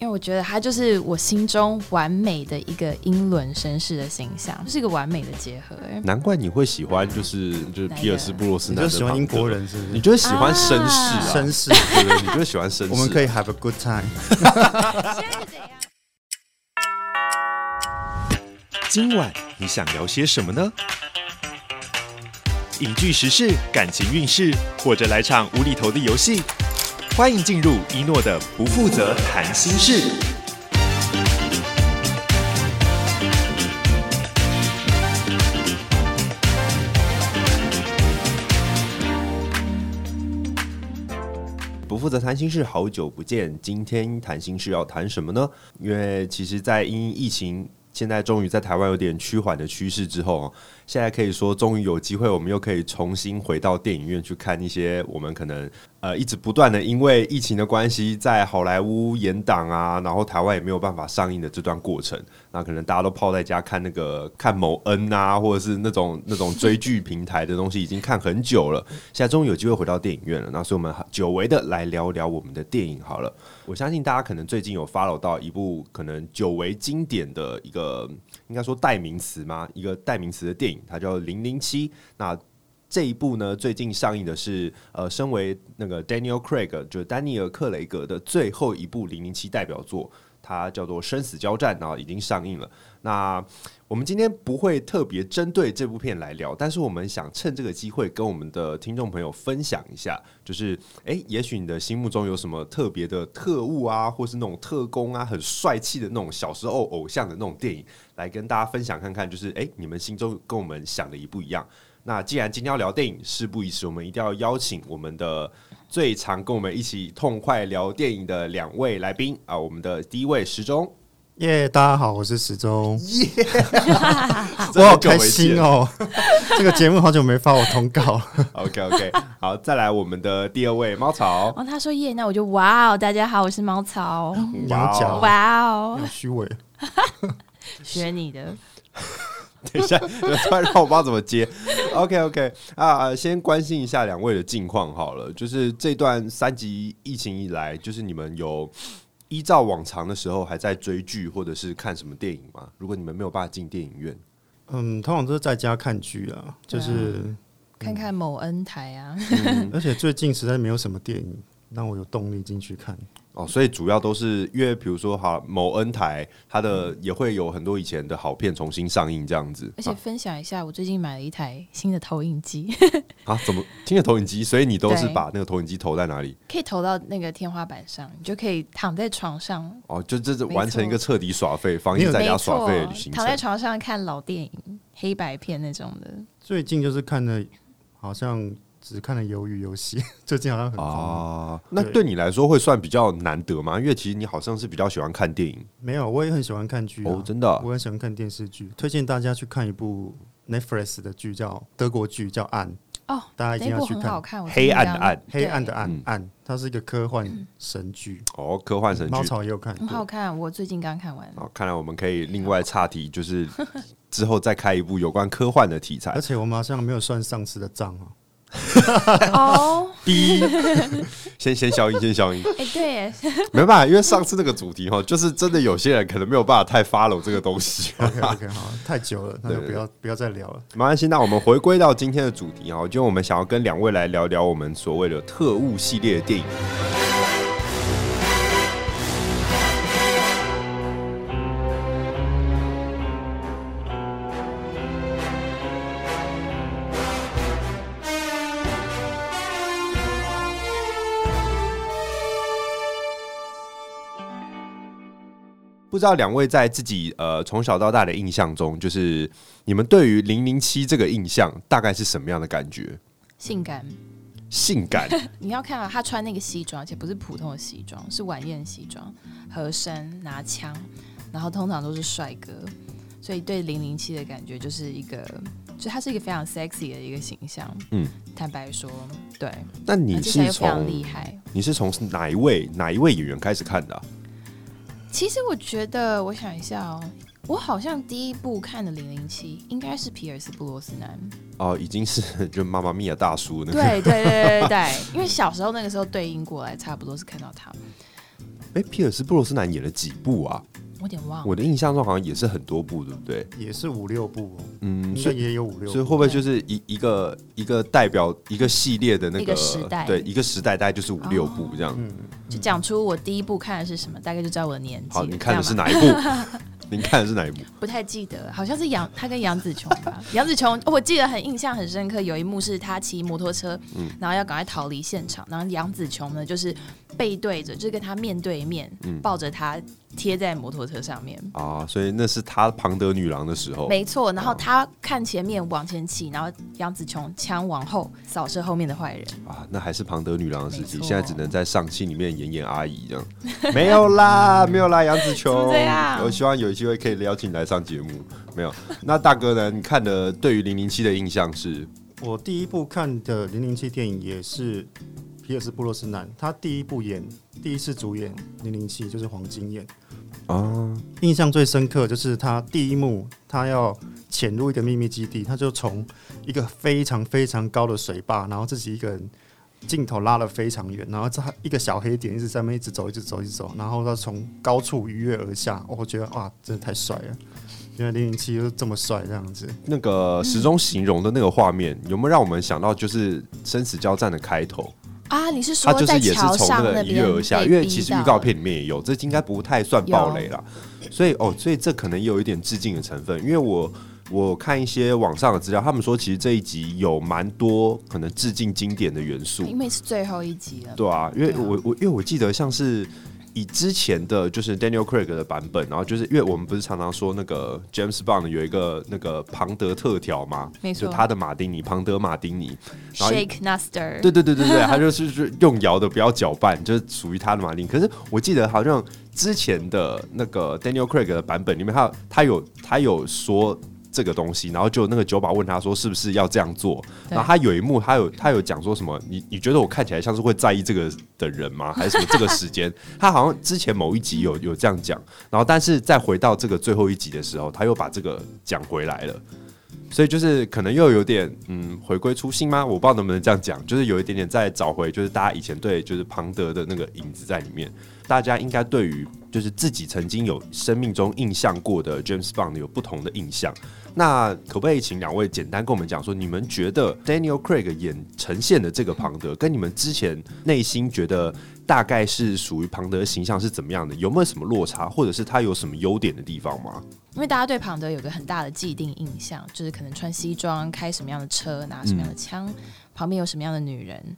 因为我觉得他就是我心中完美的一个英伦绅士的形象，就是一个完美的结合。哎，难怪你会喜欢，就是就是皮尔斯布洛斯南，你就喜欢英国人是不是？你就会喜欢绅士啊，绅士，对对，你就会喜欢绅士。我们可以 have a good time。今晚你想聊些什么呢？影剧时事、感情运势，或者来场无厘头的游戏？欢迎进入一诺的不负责谈心事。不负责谈心事，好久不见。今天谈心事要谈什么呢？因为其实，在因疫情。现在终于在台湾有点趋缓的趋势之后，现在可以说终于有机会，我们又可以重新回到电影院去看一些我们可能呃一直不断的因为疫情的关系在好莱坞延档啊，然后台湾也没有办法上映的这段过程，那可能大家都泡在家看那个看某恩啊，或者是那种那种追剧平台的东西，已经看很久了。现在终于有机会回到电影院了，那所以我们久违的来聊聊我们的电影好了。我相信大家可能最近有 follow 到一部可能久违经典的一个，应该说代名词吗？一个代名词的电影，它叫《零零七》。那这一部呢，最近上映的是呃，身为那个 Daniel Craig，就是丹尼尔·克雷格的最后一部零零七代表作，它叫做《生死交战》，然后已经上映了。那我们今天不会特别针对这部片来聊，但是我们想趁这个机会跟我们的听众朋友分享一下，就是诶，也许你的心目中有什么特别的特务啊，或是那种特工啊，很帅气的那种小时候偶像的那种电影，来跟大家分享看看，就是诶，你们心中跟我们想的一不一样。那既然今天要聊电影，事不宜迟，我们一定要邀请我们的最常跟我们一起痛快聊电影的两位来宾啊，我们的第一位时钟。耶，yeah, 大家好，我是时钟。耶，我好开心哦！这个节目好久没发我通告了。OK OK，好，再来我们的第二位猫草。哦，他说耶，那我就哇哦！大家好，我是猫草。哇哦，哇哦，虚伪，学你的。等一下，突然让我不知道怎么接。OK OK，啊，先关心一下两位的近况好了。就是这段三级疫情以来，就是你们有。依照往常的时候，还在追剧或者是看什么电影吗？如果你们没有办法进电影院，嗯，通常都是在家看剧啊，就是、啊、看看某恩台啊。嗯、而且最近实在没有什么电影让我有动力进去看。哦，所以主要都是因为，比如说哈，某 N 台它的也会有很多以前的好片重新上映这样子。而且分享一下，我最近买了一台新的投影机。啊？怎么新的投影机？所以你都是把那个投影机投在哪里？可以投到那个天花板上，你就可以躺在床上。哦，就这是完成一个彻底耍废、放映在家耍废的旅行。躺在床上看老电影、黑白片那种的。最近就是看的，好像。只看了鱿鱼游戏，最近好像很啊。那对你来说会算比较难得吗？因为其实你好像是比较喜欢看电影。没有，我也很喜欢看剧哦，真的，我很喜欢看电视剧。推荐大家去看一部 Netflix 的剧，叫德国剧，叫《暗》哦，大家一定要去看。黑暗的暗，黑暗的暗，暗，它是一个科幻神剧哦，科幻神剧。猫草也有看，很好看。我最近刚看完。哦，看来我们可以另外岔题，就是之后再开一部有关科幻的题材。而且我们好像没有算上次的账啊。哦，逼，先先消音，先消音。哎，对，没办法，因为上次那个主题哈，就是真的有些人可能没有办法太 follow 这个东西。OK OK，好，太久了，那就不要不要再聊了。没关系，那我们回归到今天的主题哈，就我们想要跟两位来聊聊我们所谓的特务系列的电影。不知道两位在自己呃从小到大的印象中，就是你们对于零零七这个印象大概是什么样的感觉？性感，性感。你要看啊，他穿那个西装，而且不是普通的西装，是晚宴西装，合身拿枪，然后通常都是帅哥，所以对零零七的感觉就是一个，就他是一个非常 sexy 的一个形象。嗯，坦白说，对。那你是从厉害？你是从哪一位哪一位演员开始看的啊？其实我觉得，我想一下哦，我好像第一部看的《零零七》应该是皮尔斯布罗斯南哦，已经是就妈妈咪呀大叔那个。对对对对对，因为小时候那个时候对应过来，差不多是看到他。哎，皮尔斯布鲁斯南演了几部啊？我有点忘了。我的印象中好像也是很多部，对不对？也是五六部，嗯，所以也有五六部。所以会不会就是一一个一个代表一个系列的那个一个时代？对，一个时代大概就是五六部这样。嗯，就讲出我第一部看的是什么，大概就知道我的年纪。好，你看的是哪一部？您看的是哪一部？不太记得，好像是杨他跟杨紫琼吧。杨紫琼，我记得很印象很深刻，有一幕是他骑摩托车，嗯、然后要赶快逃离现场，然后杨紫琼呢就是背对着，就是跟他面对面，嗯、抱着他贴在摩托车上面啊，所以那是他庞德女郎的时候，没错。然后他看前面往前骑，然后杨子琼枪往后扫射后面的坏人啊，那还是庞德女郎的时期，现在只能在上戏里面演演阿姨这样，没有啦，没有啦，杨子琼，这样，我希望有。机会可以邀请你来上节目，没有？那大哥呢？你看的对于零零七的印象是？我第一部看的零零七电影也是皮尔斯布洛斯南，他第一部演第一次主演零零七就是黄金眼啊。印象最深刻就是他第一幕，他要潜入一个秘密基地，他就从一个非常非常高的水坝，然后自己一个人。镜头拉得非常远，然后他一个小黑点一直在那边一直走，一直走，一直走，然后他从高处一跃而下，我觉得哇，真的太帅了！因为零零七又这么帅，这样子。那个时钟形容的那个画面，有没有让我们想到就是生死交战的开头啊？你是说他就是也是从那个鱼跃而下？因为其实预告片里面也有，这应该不太算暴雷了。所以哦，所以这可能也有一点致敬的成分，因为我。我看一些网上的资料，他们说其实这一集有蛮多可能致敬经典的元素，因为是最后一集了。对啊，因为我我因为我记得像是以之前的就是 Daniel Craig 的版本，然后就是因为我们不是常常说那个 James Bond 有一个那个庞德特调吗？没错，就他的马丁尼，庞德马丁尼，Shake Naster，对对对对对，他就是用摇的不要搅拌，就是属于他的马丁。可是我记得好像之前的那个 Daniel Craig 的版本里面，他他有他有说。这个东西，然后就那个酒保问他说：“是不是要这样做？”然后他有一幕，他有他有讲说什么？你你觉得我看起来像是会在意这个的人吗？还是什么？这个时间，他好像之前某一集有有这样讲，然后但是再回到这个最后一集的时候，他又把这个讲回来了。所以就是可能又有点嗯回归初心吗？我不知道能不能这样讲，就是有一点点在找回，就是大家以前对就是庞德的那个影子在里面。大家应该对于就是自己曾经有生命中印象过的 James Bond 有不同的印象。那可不可以请两位简单跟我们讲说，你们觉得 Daniel Craig 演呈现的这个庞德，跟你们之前内心觉得大概是属于庞德的形象是怎么样的？有没有什么落差，或者是他有什么优点的地方吗？因为大家对庞德有个很大的既定印象，就是可能穿西装、开什么样的车、拿什么样的枪、旁边有什么样的女人。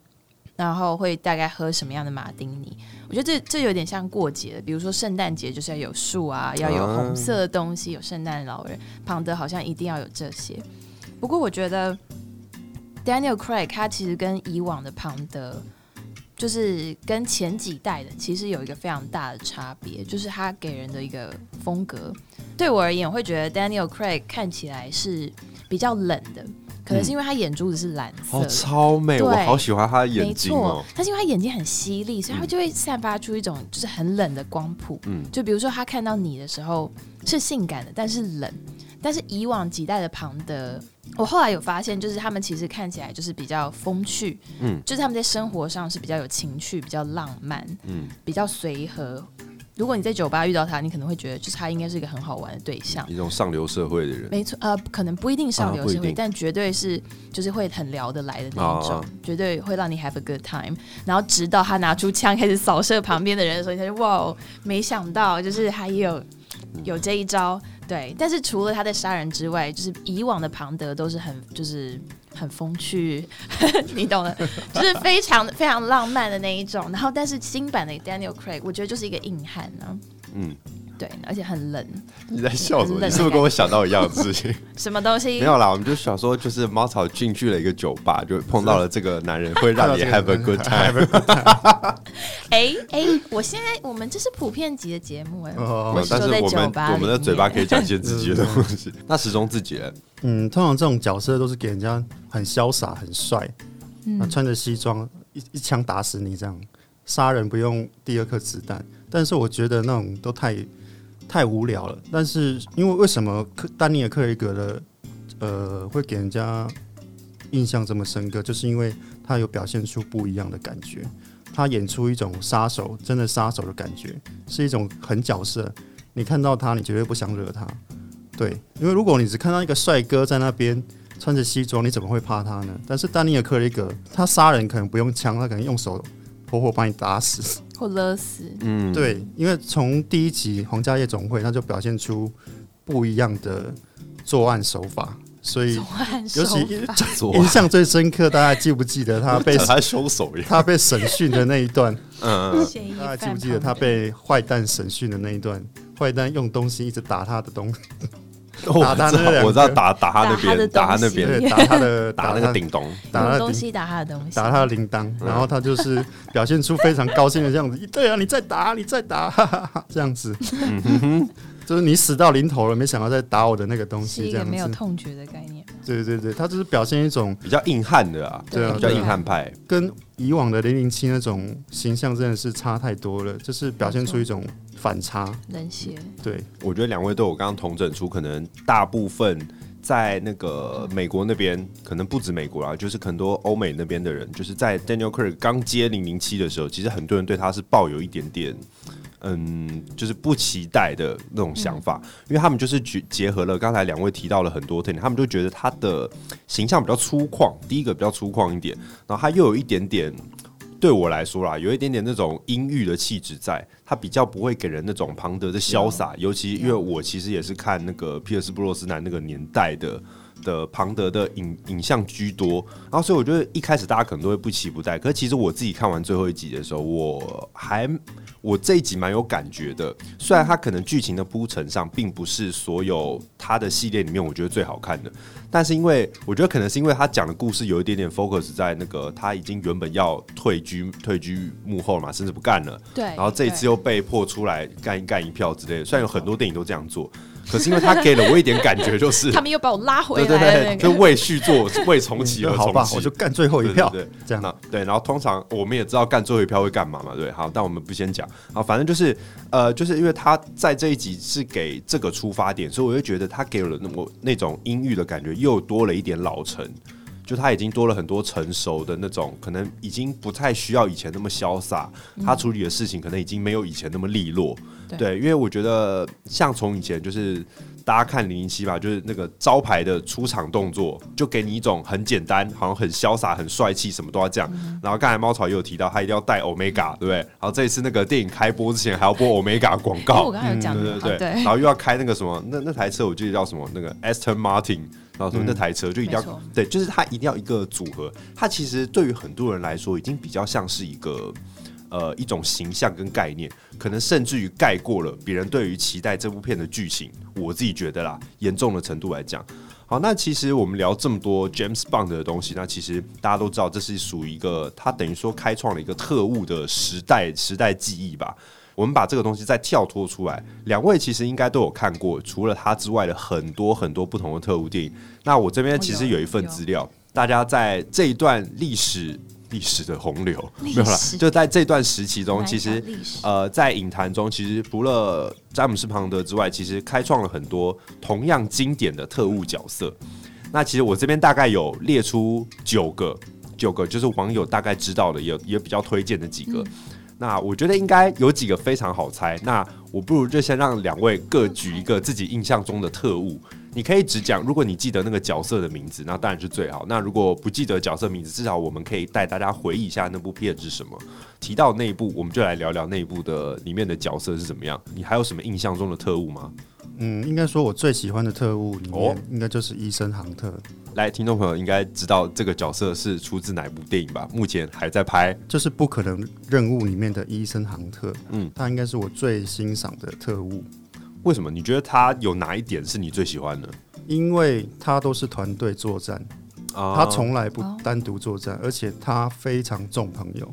然后会大概喝什么样的马丁尼？我觉得这这有点像过节，比如说圣诞节就是要有树啊，要有红色的东西，有圣诞老人。庞德好像一定要有这些。不过我觉得 Daniel Craig 他其实跟以往的庞德，就是跟前几代的其实有一个非常大的差别，就是他给人的一个风格。对我而言，我会觉得 Daniel Craig 看起来是比较冷的。可能是因为他眼珠子是蓝色，哦，超美，我好喜欢他的眼睛哦。但是因为他眼睛很犀利，所以他就会散发出一种就是很冷的光谱。嗯，就比如说他看到你的时候是性感的，但是冷。但是以往几代的庞德，我后来有发现，就是他们其实看起来就是比较风趣，嗯，就是他们在生活上是比较有情趣、比较浪漫，嗯，比较随和。如果你在酒吧遇到他，你可能会觉得，就是他应该是一个很好玩的对象，一种上流社会的人。没错，呃，可能不一定上流社会，啊、但绝对是就是会很聊得来的那一种，啊、绝对会让你 have a good time。然后直到他拿出枪开始扫射旁边的人的时候，你才就哇，没想到就是还有有这一招。对，但是除了他在杀人之外，就是以往的庞德都是很就是。很风趣，你懂的，就是非常非常浪漫的那一种。然后，但是新版的 Daniel Craig，我觉得就是一个硬汉呢、啊。嗯，对，而且很冷。你在笑什么？你是不是跟我想到一样的事情？什么东西？没有啦，我们就想说，就是猫草进去了一个酒吧，就碰到了这个男人，会让你 have a good time。哎哎，我现在我们这是普遍级的节目哎、欸，哦、我是说在酒吧，我们的嘴巴可以展现自己的东西。那始终自己人。嗯，通常这种角色都是给人家很潇洒、很帅，嗯，穿着西装一一枪打死你这样，杀人不用第二颗子弹。但是我觉得那种都太太无聊了。但是因为为什么克丹尼尔·克雷格的呃会给人家印象这么深刻，就是因为他有表现出不一样的感觉。他演出一种杀手，真的杀手的感觉，是一种狠角色。你看到他，你绝对不想惹他。对，因为如果你只看到一个帅哥在那边穿着西装，你怎么会怕他呢？但是丹尼尔·克雷格，他杀人可能不用枪，他可能用手 活活把你打死或勒死。嗯，对，因为从第一集《皇家夜总会》，他就表现出不一样的作案手法。所以，尤其印象最深刻，大家记不记得他被 他凶手他被审讯的那一段？嗯，大家记不记得他被坏蛋审讯的那一段？坏蛋用东西一直打他的东西，打他那，我知道打打他那边，打他那边，打他的，打那个叮咚，打他的东西，打他的东西，打他的铃铛，然后他就是表现出非常高兴的样子。对啊，你再打，你再打，哈哈哈，这样子。就是你死到临头了，没想到再打我的那个东西，这样子。没有痛觉的概念。对对对，他就是表现一种比较硬汉的啊，对啊，比较硬汉派，跟以往的零零七那种形象真的是差太多了，就是表现出一种反差，冷血。对，我觉得两位都有刚刚同整出，可能大部分在那个美国那边，可能不止美国啦，就是很多欧美那边的人，就是在 Daniel Craig 刚接零零七的时候，其实很多人对他是抱有一点点。嗯，就是不期待的那种想法，嗯、因为他们就是结结合了刚才两位提到了很多特点，他们就觉得他的形象比较粗犷，第一个比较粗犷一点，然后他又有一点点，对我来说啦，有一点点那种阴郁的气质在，他比较不会给人那种庞德的潇洒，尤其因为我其实也是看那个皮尔斯布洛斯南那个年代的。的庞德的影影像居多，然后所以我觉得一开始大家可能都会不期不待，可是其实我自己看完最后一集的时候，我还我这一集蛮有感觉的。虽然它可能剧情的铺陈上并不是所有它的系列里面我觉得最好看的，但是因为我觉得可能是因为他讲的故事有一点点 focus 在那个他已经原本要退居退居幕后了嘛，甚至不干了，对，然后这一次又被迫出来干一干一票之类的。虽然有很多电影都这样做。可是因为他给了我一点感觉，就是 他们又把我拉回来，对对对，就为续作、为重启而重启。好吧，我就干最后一票，对，这样。对，然后通常我们也知道干最后一票会干嘛嘛，对。好，但我们不先讲。好，反正就是呃，就是因为他在这一集是给这个出发点，所以我就觉得他给了我那种阴郁的感觉，又多了一点老成。就他已经多了很多成熟的那种，可能已经不太需要以前那么潇洒。他处理的事情可能已经没有以前那么利落。对，因为我觉得像从以前就是大家看零零七吧，就是那个招牌的出场动作，就给你一种很简单，好像很潇洒、很帅气，什么都要这样。然后刚才猫草也有提到，他一定要带 Omega，对不对？然后这一次那个电影开播之前还要播 Omega 广告，我刚才有讲，对对对。然后又要开那个什么，那那台车我记得叫什么？那个 Aston Martin，然后说那台车就一定要，对，就是他一定要一个组合。他其实对于很多人来说，已经比较像是一个。呃，一种形象跟概念，可能甚至于盖过了别人对于期待这部片的剧情。我自己觉得啦，严重的程度来讲，好，那其实我们聊这么多 James Bond 的东西，那其实大家都知道，这是属于一个他等于说开创了一个特务的时代时代记忆吧。我们把这个东西再跳脱出来，两位其实应该都有看过，除了他之外的很多很多不同的特务电影。那我这边其实有一份资料，大家在这一段历史。历史的洪流没有了，就在这段时期中，其实呃，在影坛中，其实除了詹姆斯庞德之外，其实开创了很多同样经典的特务角色。那其实我这边大概有列出九个，九个就是网友大概知道的，也也比较推荐的几个。那我觉得应该有几个非常好猜。那我不如就先让两位各举一个自己印象中的特务。你可以只讲，如果你记得那个角色的名字，那当然是最好。那如果不记得角色名字，至少我们可以带大家回忆一下那部片是什么。提到那一部，我们就来聊聊那一部的里面的角色是怎么样。你还有什么印象中的特务吗？嗯，应该说我最喜欢的特务里面，应该就是医生杭特。来，听众朋友应该知道这个角色是出自哪部电影吧？目前还在拍，就是《不可能任务》里面的医生杭特。嗯，他应该是我最欣赏的特务。为什么？你觉得他有哪一点是你最喜欢的？因为他都是团队作战，他从来不单独作战，而且他非常重朋友，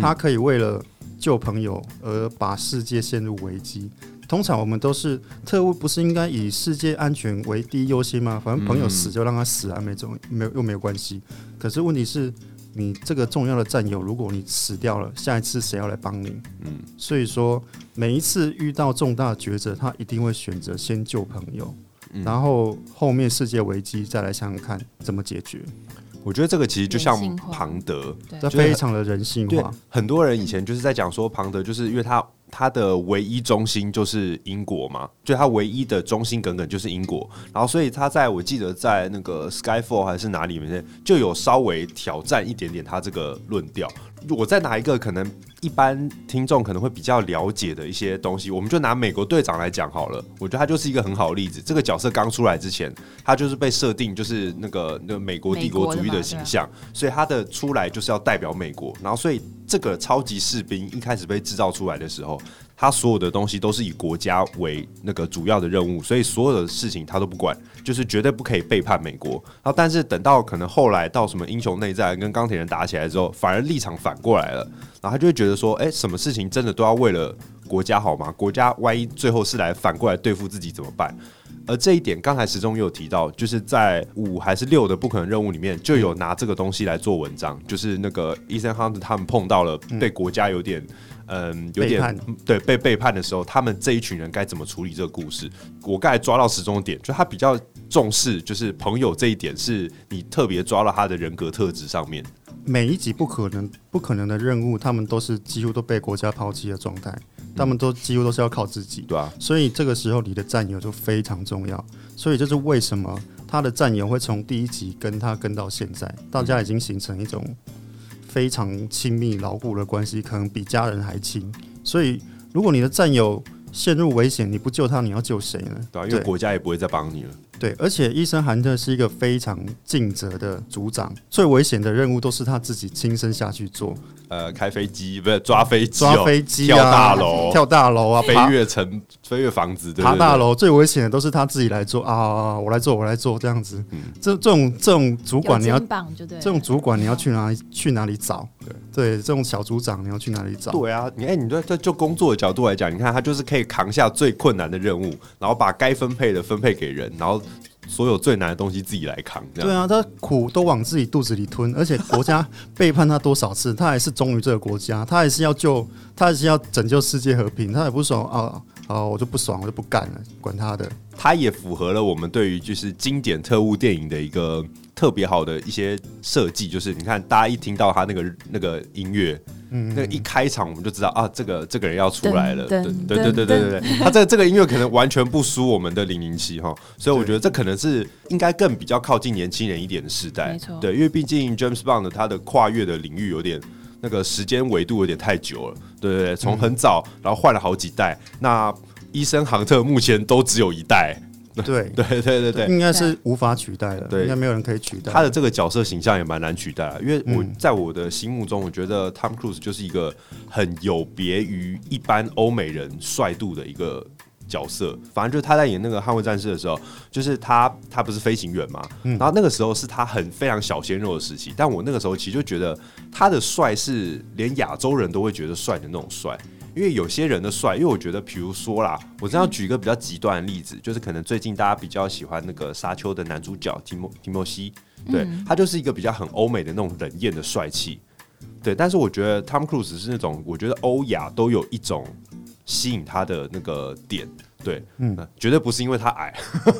他可以为了救朋友而把世界陷入危机。通常我们都是特务，不是应该以世界安全为第一优先吗？反正朋友死就让他死啊，没种没有又没有关系。可是问题是。你这个重要的战友，如果你死掉了，下一次谁要来帮你？嗯，所以说每一次遇到重大抉择，他一定会选择先救朋友，嗯，然后后面世界危机再来想想看怎么解决。我觉得这个其实就像庞德，这非常的人性化。很多人以前就是在讲说庞德，就是因为他。他的唯一中心就是英国嘛，就他唯一的中心耿耿就是英国，然后所以他在我记得在那个 Skyfall 还是哪里面就有稍微挑战一点点他这个论调。我再拿一个可能一般听众可能会比较了解的一些东西，我们就拿美国队长来讲好了。我觉得他就是一个很好的例子。这个角色刚出来之前，他就是被设定就是那个那个美国帝国主义的形象，所以他的出来就是要代表美国。然后所以这个超级士兵一开始被制造出来的时候，他所有的东西都是以国家为那个主要的任务，所以所有的事情他都不管，就是绝对不可以背叛美国。然后但是等到可能后来到什么英雄内战跟钢铁人打起来之后，反而立场反过来了，然后他就会觉得说，哎，什么事情真的都要为了国家好吗？国家万一最后是来反过来对付自己怎么办？而这一点刚才时钟也有提到，就是在五还是六的不可能任务里面就有拿这个东西来做文章，就是那个 Ethan Hunt 他们碰到了被国家有点。嗯，有点叛对被背叛的时候，他们这一群人该怎么处理这个故事？我刚才抓到时中点，就他比较重视就是朋友这一点，是你特别抓到他的人格特质上面。每一集不可能不可能的任务，他们都是几乎都被国家抛弃的状态，他们都几乎都是要靠自己，对啊。所以这个时候你的战友就非常重要。所以这是为什么他的战友会从第一集跟他跟到现在，大家已经形成一种。非常亲密牢固的关系，可能比家人还亲。所以，如果你的战友陷入危险，你不救他，你要救谁呢？对啊，因为国家也不会再帮你了。对，而且伊森韩特是一个非常尽责的组长，最危险的任务都是他自己亲身下去做。呃，开飞机不是抓飞机、喔，抓飞机、啊、跳大楼、跳大楼啊，飞越城、飞越房子，爬大楼最危险的都是他自己来做啊！我来做，我来做，这样子。嗯，这这种这种主管你要，这种主管你要去哪里去哪里找？对对，这种小组长你要去哪里找？对啊，你哎，你对这就工作的角度来讲，你看他就是可以扛下最困难的任务，然后把该分配的分配给人，然后。所有最难的东西自己来扛，对啊，他苦都往自己肚子里吞，而且国家背叛他多少次，他还是忠于这个国家，他还是要救，他还是要拯救世界和平，他也不爽啊啊，我就不爽，我就不干了，管他的。他也符合了我们对于就是经典特务电影的一个特别好的一些设计，就是你看，大家一听到他那个那个音乐。嗯，那一开场我们就知道啊，这个这个人要出来了，对对对对对对对，他这个这个音乐可能完全不输我们的零零七哈，所以我觉得这可能是应该更比较靠近年轻人一点的时代，没错，对，因为毕竟 James Bond 他的跨越的领域有点那个时间维度有点太久了，对对对，从很早然后换了好几代，那伊森杭特目前都只有一代。对 对对对对，应该是无法取代的，对，应该没有人可以取代。他的这个角色形象也蛮难取代，因为我在我的心目中，我觉得 Tom Cruise 就是一个很有别于一般欧美人帅度的一个角色。反正就是他在演那个《捍卫战士》的时候，就是他他不是飞行员嘛，然后那个时候是他很非常小鲜肉的时期，但我那个时候其实就觉得他的帅是连亚洲人都会觉得帅的那种帅。因为有些人的帅，因为我觉得，比如说啦，我这样举一个比较极端的例子，就是可能最近大家比较喜欢那个《沙丘》的男主角提莫提莫西，对，他就是一个比较很欧美的那种冷艳的帅气，对。但是我觉得 Tom Cruise 是那种，我觉得欧亚都有一种吸引他的那个点。对，嗯，绝对不是因为他矮，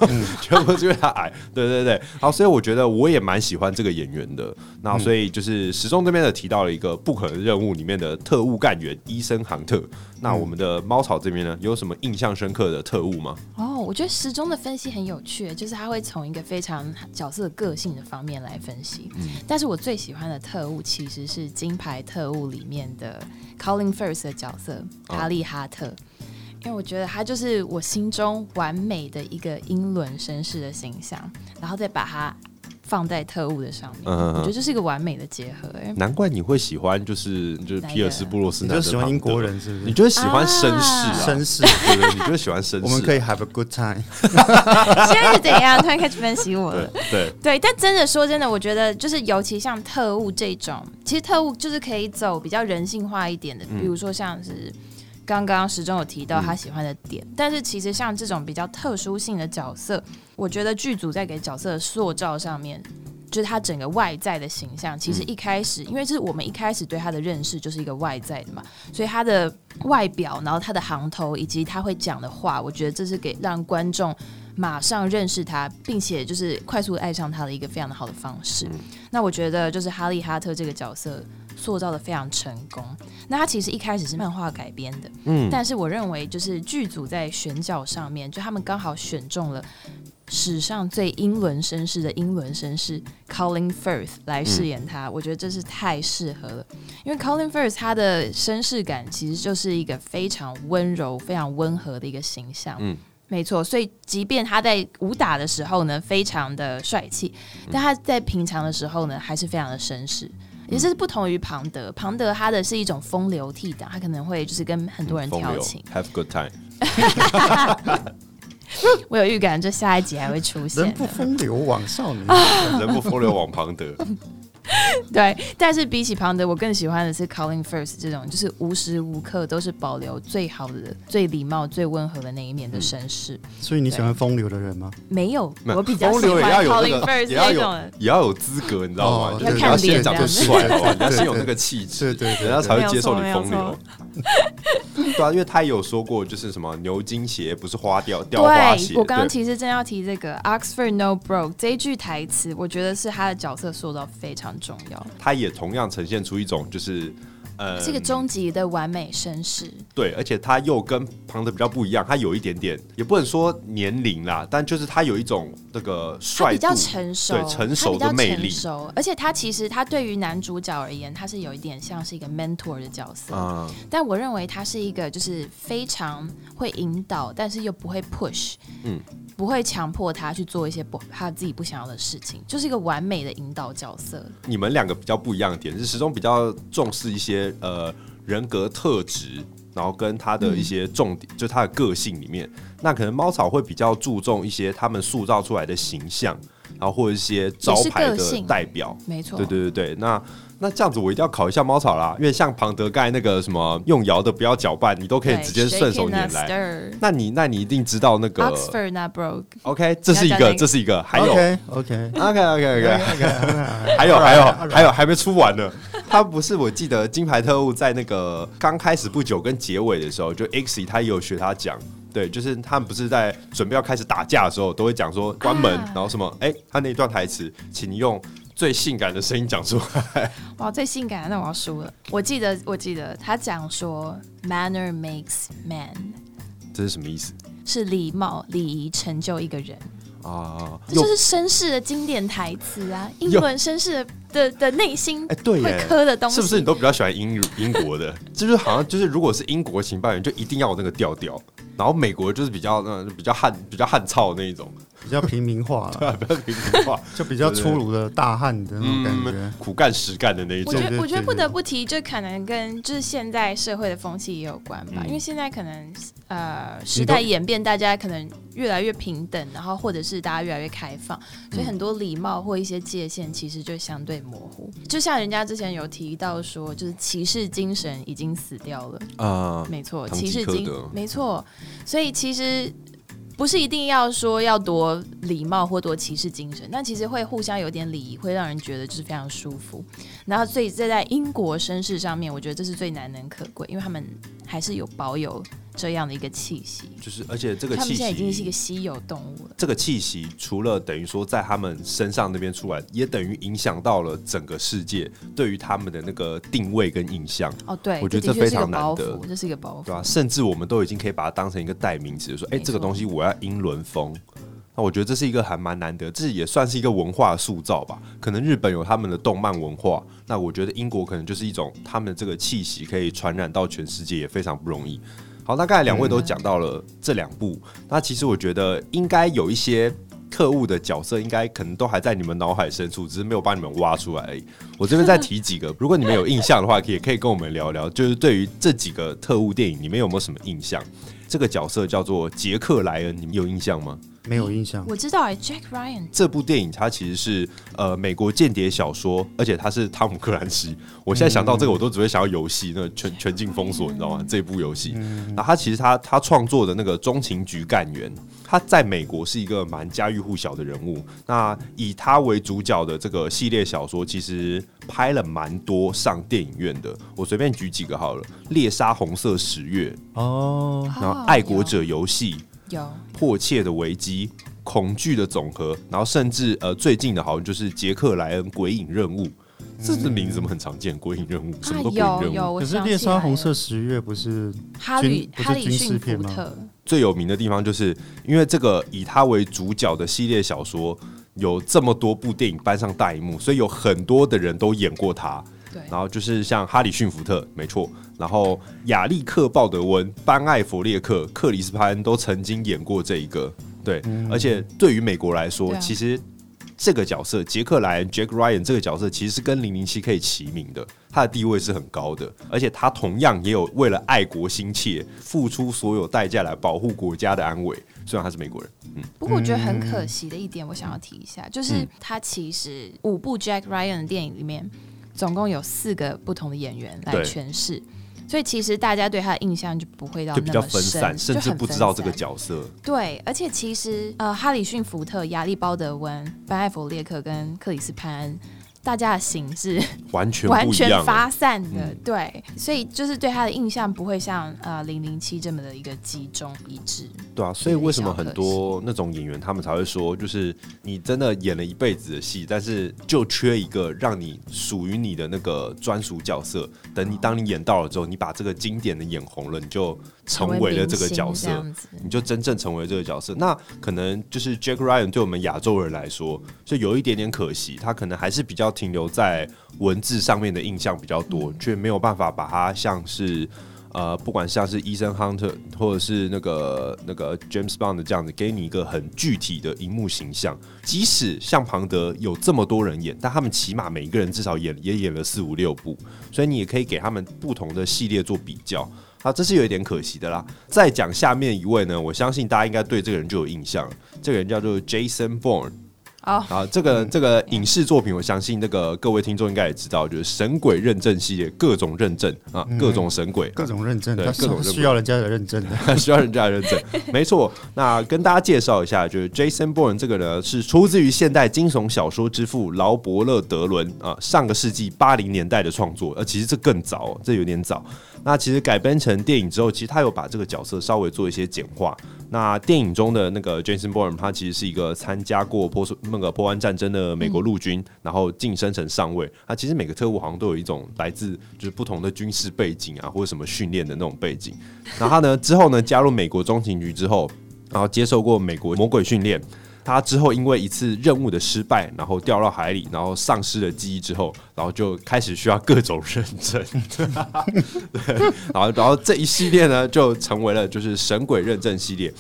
嗯、绝对不是因为他矮，对对对，好所以我觉得我也蛮喜欢这个演员的，那所以就是时钟这边的提到了一个不可能任务里面的特务干员医生杭特，那我们的猫草这边呢，有什么印象深刻的特务吗？哦，我觉得时钟的分析很有趣，就是他会从一个非常角色个性的方面来分析，嗯，但是我最喜欢的特务其实是金牌特务里面的 Colin Firth 的角色哈利哈特。哦因为我觉得他就是我心中完美的一个英伦绅士的形象，然后再把它放在特务的上面，嗯、我觉得这是一个完美的结合。哎，难怪你会喜欢，就是就是皮尔斯布洛斯南，你就喜欢英国人是不是？你就是喜欢绅士啊，绅士，对不对？你就是喜欢绅士。我们可以 have a good time。现在是怎样？突然开始分析我了。对对，对，但真的说真的，我觉得就是尤其像特务这种，其实特务就是可以走比较人性化一点的，比如说像是。刚刚时钟有提到他喜欢的点，嗯、但是其实像这种比较特殊性的角色，我觉得剧组在给角色的塑造上面就是他整个外在的形象，其实一开始，嗯、因为是我们一开始对他的认识就是一个外在的嘛，所以他的外表，然后他的行头，以及他会讲的话，我觉得这是给让观众马上认识他，并且就是快速爱上他的一个非常的好的方式。嗯、那我觉得就是哈利哈特这个角色塑造的非常成功。那他其实一开始是漫画改编的，嗯，但是我认为就是剧组在选角上面，就他们刚好选中了。史上最英伦绅士的英伦绅士 Colin Firth 来饰演他，嗯、我觉得这是太适合了。因为 Colin Firth 他的绅士感其实就是一个非常温柔、非常温和的一个形象。嗯，没错。所以即便他在武打的时候呢，非常的帅气，但他在平常的时候呢，还是非常的绅士。也是不同于庞德，庞德他的是一种风流倜傥，他可能会就是跟很多人调情，Have good time。我有预感，这下一集还会出现。人不风流枉少年，人不风流枉庞德。对，但是比起庞德，我更喜欢的是 Calling Firth 这种，就是无时无刻都是保留最好的、最礼貌、最温和的那一面的绅士。所以你喜欢风流的人吗？没有，我比较喜欢 Colin Firth 也要有，也要有资格，你知道吗？要看脸长得帅，好吧？你要先有那个气质，对对，人家才会接受你风流。对啊，因为他也有说过，就是什么牛津鞋不是花掉掉花鞋。我刚刚其实正要提这个 Oxford No Brogue 这一句台词，我觉得是他的角色塑造非常重要。他也同样呈现出一种就是。呃，是个终极的完美绅士。对，而且他又跟庞德比较不一样，他有一点点，也不能说年龄啦，但就是他有一种那个帅，比较成熟，对，成熟的魅力。而且他其实他对于男主角而言，他是有一点像是一个 mentor 的角色。嗯，但我认为他是一个就是非常会引导，但是又不会 push，嗯，不会强迫他去做一些不他自己不想要的事情，就是一个完美的引导角色。你们两个比较不一样的点是，始终比较重视一些。呃，人格特质，然后跟他的一些重点，嗯、就他的个性里面，那可能猫草会比较注重一些他们塑造出来的形象，然后或者一些招牌的代表，没错，对对对对，那。那这样子我一定要考一下猫草啦，因为像庞德盖那个什么用摇的不要搅拌，你都可以直接顺手拈来。那你那你一定知道那个 Oxford Not Broke。OK，这是一个，这是一个。还有 OK OK OK OK OK，还有还有还有还没出完呢。他不是我记得金牌特务在那个刚开始不久跟结尾的时候，就 X 他也有学他讲，对，就是他们不是在准备要开始打架的时候，都会讲说关门，然后什么，哎，他那一段台词，请你用。最性感的声音讲出来！哇，最性感的，那我要输了。我记得，我记得他讲说，manner makes man，这是什么意思？是礼貌、礼仪成就一个人啊！这就是绅士的经典台词啊！英伦绅士的的的内心，哎，对，会磕的东西，是不是你都比较喜欢英英国的？就是好像就是，如果是英国情报员，就一定要有那个调调。然后美国就是比较嗯比较汉比较汉操的那一种，比较平民化了，对，比较平民化，就比较粗鲁的大汉的那种感觉，嗯、苦干实干的那一种。我觉得我觉得不得不提，就可能跟就是现在社会的风气也有关吧，嗯、因为现在可能呃时代演变，大家可能越来越平等，然后或者是大家越来越开放，所以很多礼貌或一些界限其实就相对模糊。就像人家之前有提到说，就是骑士精神已经死掉了。啊，没错，骑士精没错。所以其实不是一定要说要多礼貌或多歧视精神，但其实会互相有点礼仪，会让人觉得就是非常舒服。然后所以这在英国绅士上面，我觉得这是最难能可贵，因为他们还是有保有。这样的一个气息，就是而且这个气息，已经是一个稀有动物了。这个气息除了等于说在他们身上那边出来，也等于影响到了整个世界对于他们的那个定位跟印象。哦，对，我觉得这非常难得，这是一个包袱，对吧？甚至我们都已经可以把它当成一个代名词，说，哎，这个东西我要英伦风。那我觉得这是一个还蛮难得，这也算是一个文化塑造吧。可能日本有他们的动漫文化，那我觉得英国可能就是一种他们的这个气息可以传染到全世界，也非常不容易。好，那刚才两位都讲到了这两部，嗯、那其实我觉得应该有一些特务的角色，应该可能都还在你们脑海深处，只是没有把你们挖出来而已。我这边再提几个，如果你们有印象的话，也可以跟我们聊聊。就是对于这几个特务电影，你们有没有什么印象？这个角色叫做杰克莱恩，你们有印象吗？没有印象。我知道哎，Jack Ryan 这部电影它其实是呃美国间谍小说，而且它是汤姆克兰西。我现在想到这个，我都只会想要游戏，那个全全境封锁，你知道吗？这部游戏，那他其实他他创作的那个中情局干员，他在美国是一个蛮家喻户晓的人物。那以他为主角的这个系列小说，其实拍了蛮多上电影院的。我随便举几个好了，《猎杀红色十月》哦，然后《爱国者游戏》有《迫切的危机》。恐惧的总和，然后甚至呃，最近的好像就是杰克莱恩鬼影任务，嗯、这个名字怎么很常见？鬼影任务什么都鬼影任务，有有可是猎杀红色十月不是哈里不是军事片吗？最有名的地方就是因为这个以他为主角的系列小说有这么多部电影搬上大荧幕，所以有很多的人都演过他。对，然后就是像哈里逊福特，没错，然后亚历克鲍德温、班艾弗列克、克里斯潘恩都曾经演过这一个。对，而且对于美国来说，其实这个角色杰克莱恩 Jack Ryan 这个角色其实是跟零零七可以齐名的，他的地位是很高的，而且他同样也有为了爱国心切，付出所有代价来保护国家的安危。虽然他是美国人，嗯，不过我觉得很可惜的一点，我想要提一下，就是他其实五部 Jack Ryan 的电影里面，总共有四个不同的演员来诠释。所以其实大家对他的印象就不会到那么深，就比较分散，甚至不知道这个角色。对，而且其实呃，哈里逊福特、亚历鲍德温、班艾弗列克跟克里斯潘恩。大家的形式 完全完全发散的，嗯、对，所以就是对他的印象不会像呃零零七这么的一个集中一致。对啊，所以为什么很多那种演员他们才会说，就是你真的演了一辈子的戏，但是就缺一个让你属于你的那个专属角色。等你当你演到了之后，你把这个经典的演红了，你就成为了这个角色，你就真正成为这个角色。那可能就是 Jack Ryan 对我们亚洲人来说，就有一点点可惜，他可能还是比较。停留在文字上面的印象比较多，却没有办法把它像是呃，不管像是医生 Hunter 或者是那个那个 James Bond 这样子，给你一个很具体的荧幕形象。即使像庞德有这么多人演，但他们起码每一个人至少演也演了四五六部，所以你也可以给他们不同的系列做比较。啊，这是有一点可惜的啦。再讲下面一位呢，我相信大家应该对这个人就有印象，这个人叫做 Jason Bourne。Oh, 啊，这个这个影视作品，我相信那个各位听众应该也知道，就是神鬼认证系列，各种认证啊，各种神鬼，各种认证，对，各种需要人家的认证的，需要人家的认证，没错。那跟大家介绍一下，就是 Jason Bourne 这个呢，是出自于现代惊悚小说之父劳伯勒德伦啊，上个世纪八零年代的创作，呃，其实这更早，这有点早。那其实改编成电影之后，其实他有把这个角色稍微做一些简化。那电影中的那个 Jason Bourne，他其实是一个参加过波斯那个波湾战争的美国陆军，嗯、然后晋升成上尉。他其实每个特务好像都有一种来自就是不同的军事背景啊，或者什么训练的那种背景。然后他呢之后呢加入美国中情局之后，然后接受过美国魔鬼训练。他之后因为一次任务的失败，然后掉到海里，然后丧失了记忆之后，然后就开始需要各种认证。对，然后然后这一系列呢，就成为了就是神鬼认证系列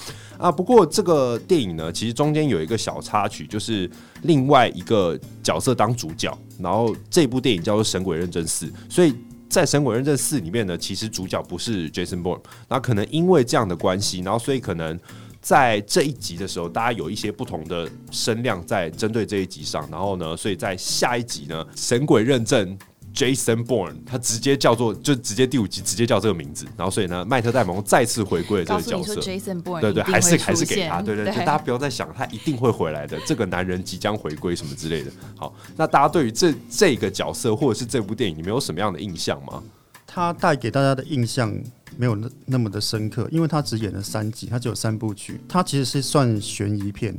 啊。不过这个电影呢，其实中间有一个小插曲，就是另外一个角色当主角，然后这部电影叫做《神鬼认证四》，所以在《神鬼认证四》里面呢，其实主角不是 Jason Bourne。那可能因为这样的关系，然后所以可能。在这一集的时候，大家有一些不同的声量在针对这一集上，然后呢，所以在下一集呢，神鬼认证 Jason Bourne，他直接叫做就直接第五集直接叫这个名字，然后所以呢，迈特戴蒙再次回归了这个角色，Jason Bourne，对对，还是还是给他，对对，对，就大家不要再想他一定会回来的，这个男人即将回归什么之类的。好，那大家对于这这个角色或者是这部电影，你们有什么样的印象吗？他带给大家的印象。没有那那么的深刻，因为他只演了三集，他只有三部曲，他其实是算悬疑片，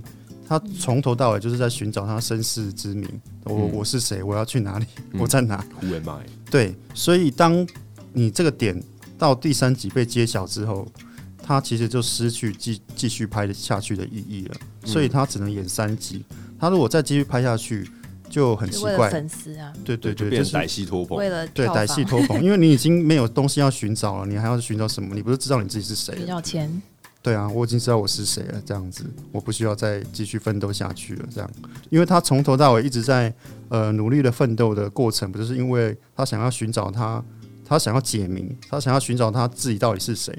他从头到尾就是在寻找他身世之谜，我我是谁，我要去哪里，我在哪？Who am I？对，所以当你这个点到第三集被揭晓之后，他其实就失去继继续拍下去的意义了，所以他只能演三集，他如果再继续拍下去。就很奇怪，粉丝啊，对对对，就是歹戏拖棚，为了对歹戏拖棚，因为你已经没有东西要寻找了，你还要寻找什么？你不是知道你自己是谁？要钱？对啊，我已经知道我是谁了，这样子，我不需要再继续奋斗下去了，这样，因为他从头到尾一直在呃努力的奋斗的过程，不就是因为他想要寻找他，他想要解谜，他想要寻找他自己到底是谁？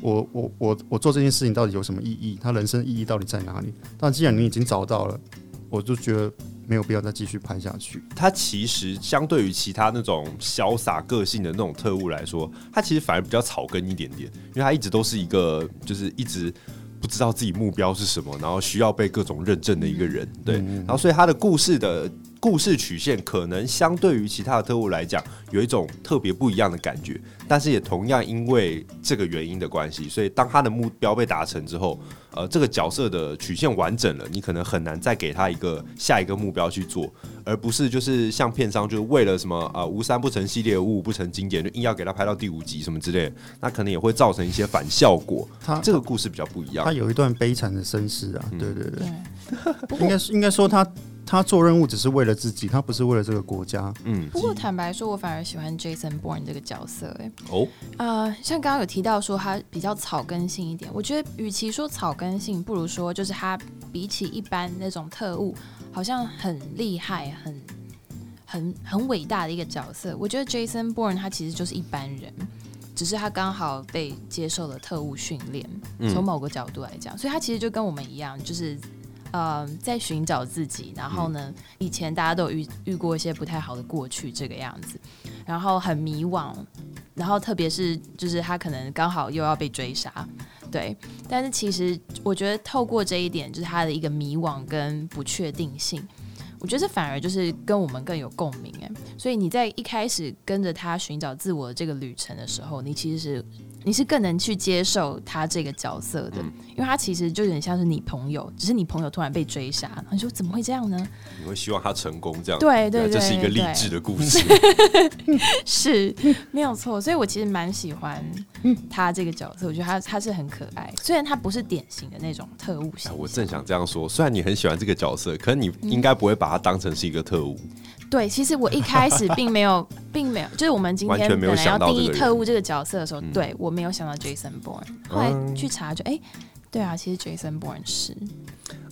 我我我我做这件事情到底有什么意义？他人生意义到底在哪里？但既然你已经找到了，我就觉得没有必要再继续拍下去。他其实相对于其他那种潇洒个性的那种特务来说，他其实反而比较草根一点点，因为他一直都是一个就是一直不知道自己目标是什么，然后需要被各种认证的一个人。对，然后所以他的故事的。故事曲线可能相对于其他的特务来讲，有一种特别不一样的感觉，但是也同样因为这个原因的关系，所以当他的目标被达成之后，呃，这个角色的曲线完整了，你可能很难再给他一个下一个目标去做，而不是就是像片商就是为了什么啊，无三不成系列，五五不成经典，就硬要给他拍到第五集什么之类的，那可能也会造成一些反效果。他这个故事比较不一样，他有一段悲惨的身世啊，对对对，对应该应该说他。他做任务只是为了自己，他不是为了这个国家。嗯，不过坦白说，我反而喜欢 Jason Bourne 这个角色。哎，哦，呃，像刚刚有提到说他比较草根性一点，我觉得与其说草根性，不如说就是他比起一般那种特务，好像很厉害、很很很伟大的一个角色。我觉得 Jason Bourne 他其实就是一般人，只是他刚好被接受了特务训练。从某个角度来讲，所以他其实就跟我们一样，就是。呃，在寻找自己，然后呢，以前大家都有遇遇过一些不太好的过去这个样子，然后很迷惘，然后特别是就是他可能刚好又要被追杀，对，但是其实我觉得透过这一点，就是他的一个迷惘跟不确定性，我觉得这反而就是跟我们更有共鸣哎，所以你在一开始跟着他寻找自我的这个旅程的时候，你其实是。你是更能去接受他这个角色的，嗯、因为他其实就有点像是你朋友，只是你朋友突然被追杀，你说怎么会这样呢？你会希望他成功这样？对对对，这是一个励志的故事，是没有错。所以我其实蛮喜欢他这个角色，我觉得他他是很可爱，虽然他不是典型的那种特务型、哎。我正想这样说，虽然你很喜欢这个角色，可是你应该不会把他当成是一个特务。嗯对，其实我一开始并没有，并没有，就是我们今天本来要定义特务这个角色的时候，对我没有想到 Jason Bourne，后来去查就哎、欸，对啊，其实 Jason Bourne 是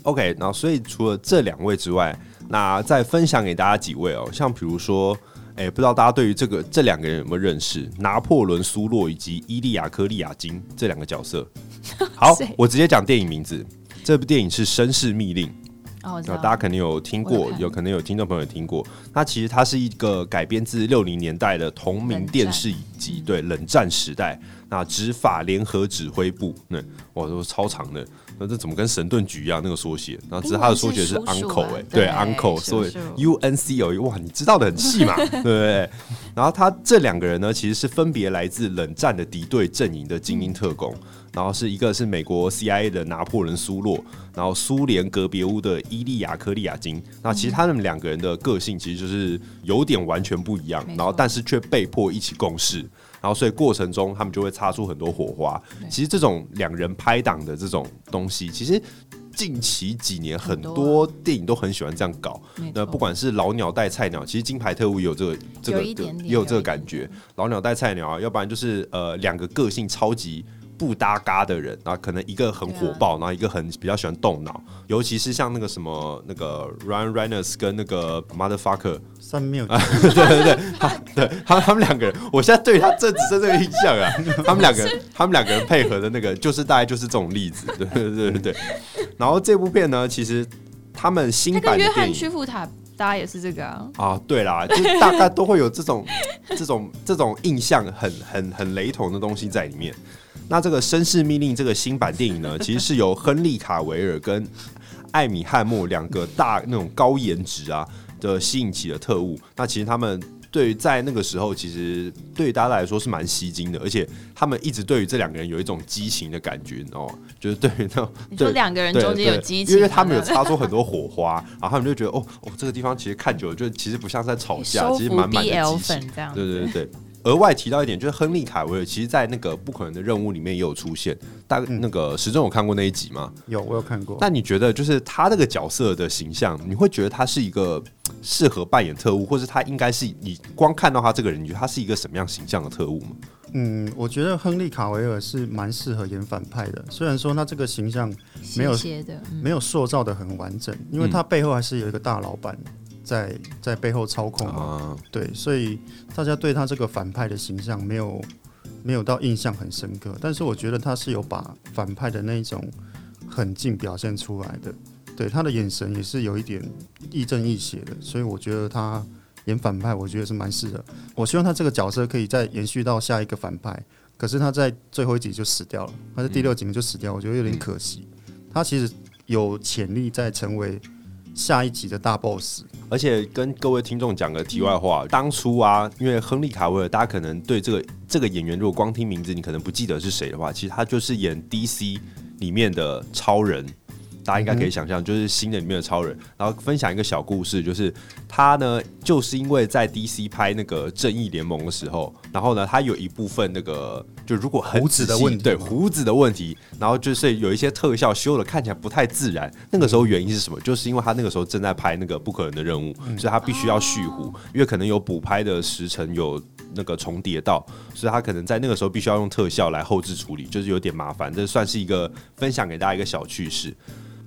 OK。然后所以除了这两位之外，那再分享给大家几位哦，像比如说，哎、欸，不知道大家对于这个这两个人有没有认识？拿破仑苏洛以及伊利亚科利亚金这两个角色。好，我直接讲电影名字，这部电影是《绅士密令》。哦、大家肯定有听过，有，有可能有听众朋友听过。那其实它是一个改编自六零年代的同名电视影集，对，冷战时代。那执法联合指挥部，那哇，都超长的。那这怎么跟神盾局一样？那个缩写，然后只是它的缩写是 Uncle 哎、欸，对，Uncle，所以 U N C O，哇，你知道的很细嘛，对不对？然后他这两个人呢，其实是分别来自冷战的敌对阵营的精英特工。然后是一个是美国 CIA 的拿破仑苏洛，然后苏联格别乌的伊利亚科利亚金。那其实他们两个人的个性其实就是有点完全不一样，然后但是却被迫一起共事，然后所以过程中他们就会擦出很多火花。其实这种两人拍档的这种东西，其实近期几年很多电影都很喜欢这样搞。那不管是老鸟带菜鸟，其实金牌特务也有这个这个也有这个感觉，老鸟带菜鸟啊，要不然就是呃两个个性超级。不搭嘎的人啊，可能一个很火爆，然后一个很比较喜欢动脑，尤其是像那个什么那个 Ryan Reynolds 跟那个 Motherfucker 三缪，对对对，他对他他们两个人，我现在对他这只是这个印象啊，他们两个人他们两个人配合的那个，就是大概就是这种例子，对对对对。对。然后这部片呢，其实他们新版的电影，约翰屈服塔，大家也是这个啊，啊对啦，就大概都会有这种 这种这种印象很很很雷同的东西在里面。那这个《绅士密令》这个新版电影呢，其实是由亨利卡维尔跟艾米汉默两个大那种高颜值啊的吸引起的特务。那其实他们对于在那个时候，其实对于大家来说是蛮吸睛的，而且他们一直对于这两个人有一种激情的感觉，你知道吗，就是对于那种你说两个人中间有激情，因为他们有 擦出很多火花，然后他们就觉得哦哦，这个地方其实看久了就其实不像是在吵架，其实满满的激情，这样对对对对。额外提到一点，就是亨利·卡维尔，其实，在那个《不可能的任务》里面也有出现。大概那个时钟有看过那一集吗？有，我有看过。那你觉得，就是他这个角色的形象，你会觉得他是一个适合扮演特务，或是他应该是你光看到他这个人，你觉得他是一个什么样形象的特务吗？嗯，我觉得亨利·卡维尔是蛮适合演反派的。虽然说他这个形象没有些的、嗯、没有塑造的很完整，因为他背后还是有一个大老板。在在背后操控嘛，啊、对，所以大家对他这个反派的形象没有没有到印象很深刻，但是我觉得他是有把反派的那种狠劲表现出来的。对，他的眼神也是有一点亦正亦邪的，所以我觉得他演反派，我觉得是蛮适合。我希望他这个角色可以再延续到下一个反派，可是他在最后一集就死掉了，他在第六集就死掉，我觉得有点可惜。他其实有潜力在成为下一集的大 boss。而且跟各位听众讲个题外话，当初啊，因为亨利卡维尔，大家可能对这个这个演员如果光听名字，你可能不记得是谁的话，其实他就是演 DC 里面的超人。大家应该可以想象，就是新的里面的超人。然后分享一个小故事，就是他呢，就是因为在 DC 拍那个正义联盟的时候，然后呢，他有一部分那个，就如果很胡子的问题，对胡子的问题，然后就是有一些特效修的看起来不太自然。那个时候原因是什么？就是因为他那个时候正在拍那个不可能的任务，所以他必须要蓄胡，因为可能有补拍的时辰有那个重叠到，所以他可能在那个时候必须要用特效来后置处理，就是有点麻烦。这算是一个分享给大家一个小趣事。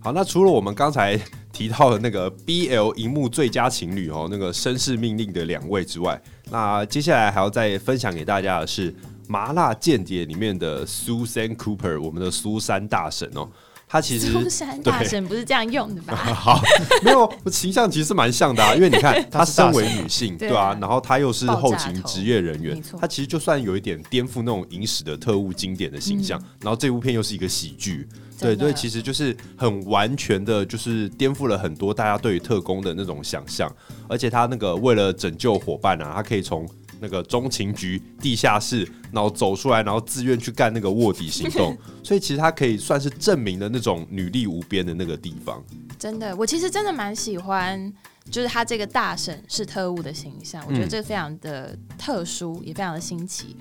好，那除了我们刚才提到的那个 BL 荧幕最佳情侣哦，那个绅士命令的两位之外，那接下来还要再分享给大家的是《麻辣间谍》里面的 Susan Cooper，我们的苏珊大神哦。她其实苏珊大神不是这样用的吧？好，没有，形象其实蛮像的啊。因为你看，她身为女性，对啊，然后她又是后勤职业人员，她其实就算有一点颠覆那种影史的特务经典的形象，然后这部片又是一个喜剧。对对，其实就是很完全的，就是颠覆了很多大家对于特工的那种想象。而且他那个为了拯救伙伴啊，他可以从那个中情局地下室，然后走出来，然后自愿去干那个卧底行动。所以其实他可以算是证明了那种女力无边的那个地方。真的，我其实真的蛮喜欢，就是他这个大婶是特务的形象，我觉得这个非常的特殊，也非常的新奇。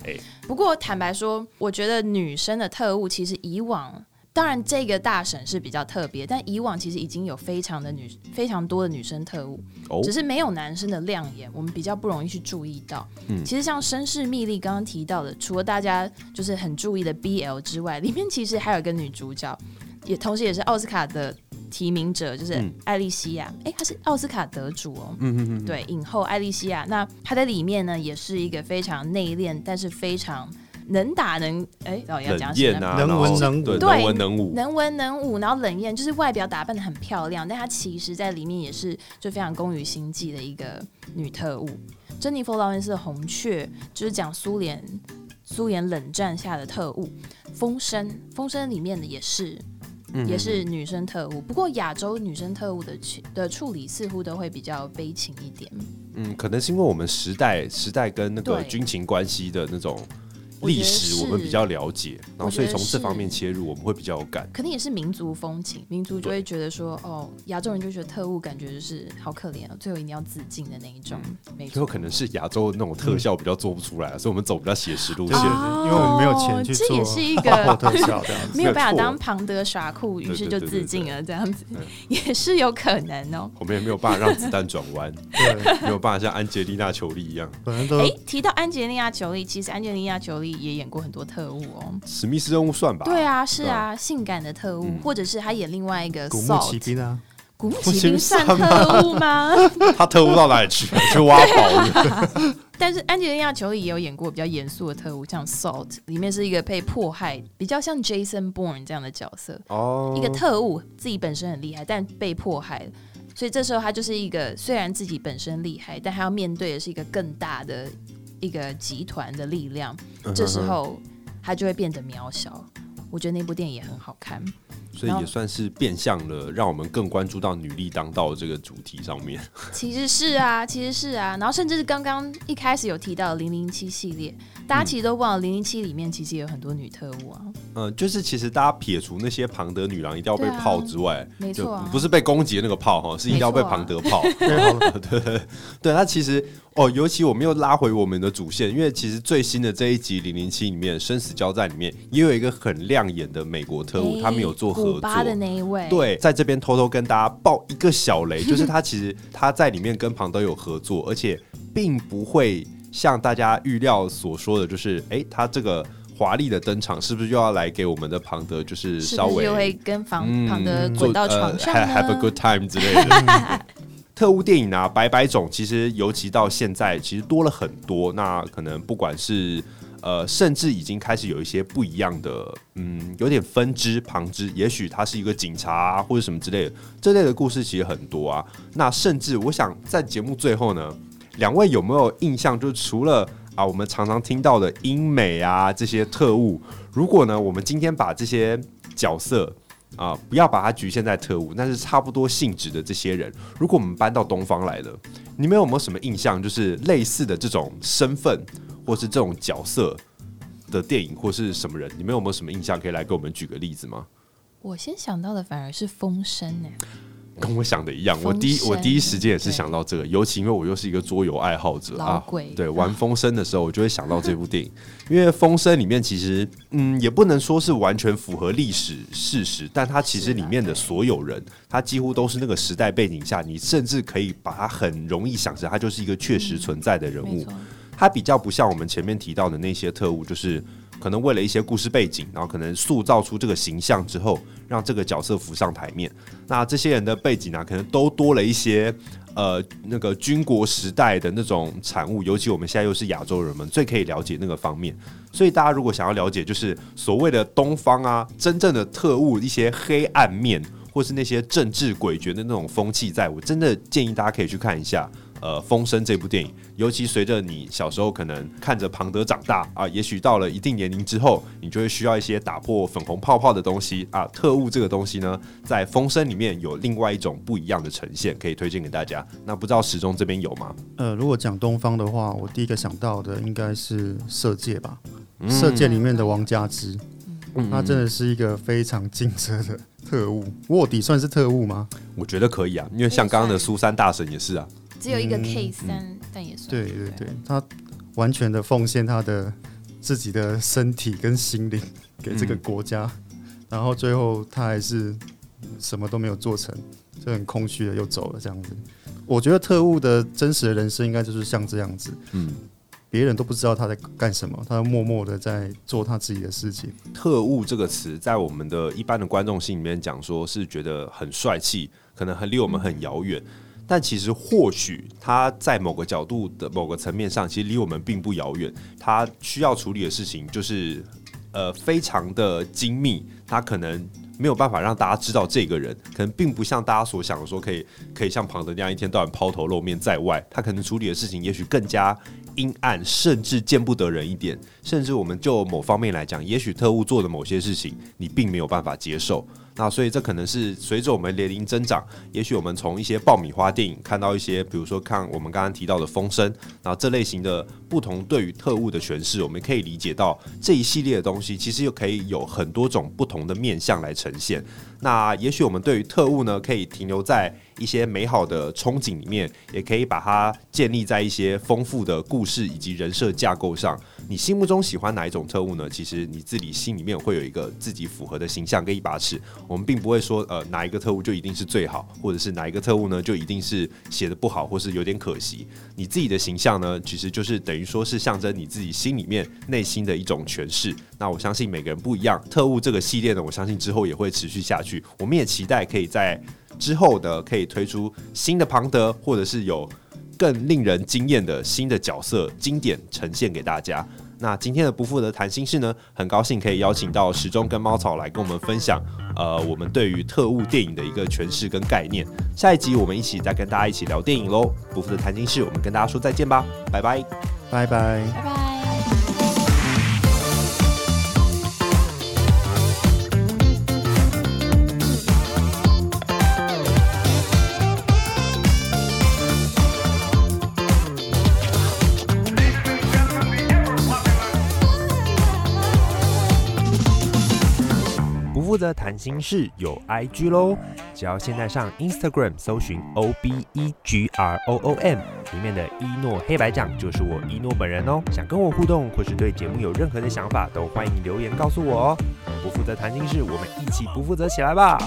不过坦白说，我觉得女生的特务其实以往。当然，这个大婶是比较特别，但以往其实已经有非常的女非常多的女生特务，哦、只是没有男生的亮眼，我们比较不容易去注意到。嗯，其实像《绅士密令》刚刚提到的，除了大家就是很注意的 BL 之外，里面其实还有一个女主角，也同时也是奥斯卡的提名者，就是艾莉西亚。哎、嗯，她是奥斯卡得主哦。嗯嗯嗯。对，影后艾莉西亚，那她在里面呢，也是一个非常内敛，但是非常。能打能哎，然后要讲什么？能文能武，对，能文能武，能文能武，然后冷艳，就是外表打扮的很漂亮，但她其实在里面也是就非常工于心计的一个女特务。珍妮佛劳恩斯的红雀就是讲苏联苏联冷战下的特务。风声风声里面的也是也是女生特务，不过亚洲女生特务的的处理似乎都会比较悲情一点。嗯，可能是因为我们时代时代跟那个军情关系的那种。历史我们比较了解，然后所以从这方面切入，我们会比较有感。肯定也是民族风情，民族就会觉得说，哦，亚洲人就觉得特务感觉就是好可怜哦，最后一定要自尽的那一种。没错，最后可能是亚洲那种特效比较做不出来，所以我们走比较写实路线，因为我们没有钱去做。这也是一个特效，这样 没有办法当庞德耍酷，于是就自尽了，这样子也是有可能哦。我们也没有办法让子弹转弯，对，没有办法像安杰丽娜·裘丽一样。哎，提到安杰丽娜·裘丽，其实安杰丽娜·裘丽。也演过很多特务哦，史密斯任务算吧？对啊，是啊，性感的特务，或者是他演另外一个《古墓奇兵》啊，《古墓奇兵》算特务吗？他特务到哪里去？去挖宝。但是安吉丽娜·裘里也有演过比较严肃的特务，像《Salt》里面是一个被迫害，比较像 Jason Bourne 这样的角色哦，一个特务自己本身很厉害，但被迫害，所以这时候他就是一个虽然自己本身厉害，但他要面对的是一个更大的。一个集团的力量，这时候他就会变得渺小。我觉得那部电影也很好看。所以也算是变相了，让我们更关注到女力当道这个主题上面。其实是啊，其实是啊，然后甚至是刚刚一开始有提到的零零七系列，大家其实都忘了零零七里面其实也有很多女特务啊。嗯，就是其实大家撇除那些庞德女郎一定要被泡之外，没错，不是被攻击的那个泡哈，是一定要被庞德炮。对对对，那其实哦，尤其我们又拉回我们的主线，因为其实最新的这一集零零七里面生死交战里面也有一个很亮眼的美国特务，他们有做。古巴的那一位，对，在这边偷偷跟大家爆一个小雷，就是他其实他在里面跟庞德有合作，而且并不会像大家预料所说的，就是哎，他这个华丽的登场是不是又要来给我们的庞德就是稍微又会跟庞庞德滚到床上？Have a good time 之类的。特务电影啊，百百种，其实尤其到现在，其实多了很多。那可能不管是。呃，甚至已经开始有一些不一样的，嗯，有点分支旁支，也许他是一个警察啊，或者什么之类的，这类的故事其实很多啊。那甚至我想在节目最后呢，两位有没有印象？就是除了啊，我们常常听到的英美啊这些特务，如果呢，我们今天把这些角色啊，不要把它局限在特务，但是差不多性质的这些人，如果我们搬到东方来了，你们有没有什么印象？就是类似的这种身份。或是这种角色的电影，或是什么人，你们有没有什么印象？可以来给我们举个例子吗？我先想到的反而是风声呢，跟我想的一样。我第一我第一时间也是想到这个，尤其因为我又是一个桌游爱好者啊，对，玩风声的时候，我就会想到这部电影。因为风声里面其实，嗯，也不能说是完全符合历史事实，但它其实里面的所有人，他几乎都是那个时代背景下，你甚至可以把它很容易想象，他就是一个确实存在的人物。它比较不像我们前面提到的那些特务，就是可能为了一些故事背景，然后可能塑造出这个形象之后，让这个角色浮上台面。那这些人的背景呢、可能都多了一些呃那个军国时代的那种产物，尤其我们现在又是亚洲人们，最可以了解那个方面。所以大家如果想要了解，就是所谓的东方啊，真正的特务一些黑暗面，或是那些政治诡谲的那种风气，在我真的建议大家可以去看一下。呃，风声这部电影，尤其随着你小时候可能看着庞德长大啊，也许到了一定年龄之后，你就会需要一些打破粉红泡泡的东西啊。特务这个东西呢，在风声里面有另外一种不一样的呈现，可以推荐给大家。那不知道时钟这边有吗？呃，如果讲东方的话，我第一个想到的应该是《色戒》吧，嗯，《色戒》里面的王佳芝，嗯，他真的是一个非常尽责的特务。卧底算是特务吗？我觉得可以啊，因为像刚刚的苏珊大婶也是啊。只有一个 case，但、嗯、但也算对对对，他完全的奉献他的自己的身体跟心灵给这个国家，嗯、然后最后他还是什么都没有做成，就很空虚的又走了这样子。我觉得特务的真实的人生应该就是像这样子，嗯，别人都不知道他在干什么，他默默的在做他自己的事情。特务这个词在我们的一般的观众心里面讲说是觉得很帅气，可能很离我们很遥远。嗯但其实，或许他在某个角度的某个层面上，其实离我们并不遥远。他需要处理的事情就是，呃，非常的精密。他可能没有办法让大家知道这个人，可能并不像大家所想的说，可以可以像庞德那样一天到晚抛头露面在外。他可能处理的事情，也许更加阴暗，甚至见不得人一点。甚至我们就某方面来讲，也许特务做的某些事情，你并没有办法接受。那所以这可能是随着我们年龄增长，也许我们从一些爆米花电影看到一些，比如说看我们刚刚提到的《风声》，然后这类型的不同对于特务的诠释，我们可以理解到这一系列的东西其实又可以有很多种不同的面向来呈现。那也许我们对于特务呢，可以停留在一些美好的憧憬里面，也可以把它建立在一些丰富的故事以及人设架构上。你心目中喜欢哪一种特务呢？其实你自己心里面会有一个自己符合的形象跟一把尺。我们并不会说，呃，哪一个特务就一定是最好，或者是哪一个特务呢就一定是写得不好，或是有点可惜。你自己的形象呢，其实就是等于说是象征你自己心里面内心的一种诠释。那我相信每个人不一样。特务这个系列呢，我相信之后也会持续下去。我们也期待可以在。之后的可以推出新的庞德，或者是有更令人惊艳的新的角色经典呈现给大家。那今天的不负责谈心事呢，很高兴可以邀请到时钟跟猫草来跟我们分享，呃，我们对于特务电影的一个诠释跟概念。下一集我们一起再跟大家一起聊电影喽。不负责谈心事，我们跟大家说再见吧，拜拜，拜拜，拜拜。不负责谈心事有 IG 喽，只要现在上 Instagram 搜寻 O B E G R O O M，里面的一诺黑白酱就是我一诺本人哦。想跟我互动或是对节目有任何的想法，都欢迎留言告诉我哦。不负责谈心事，我们一起不负责起来吧。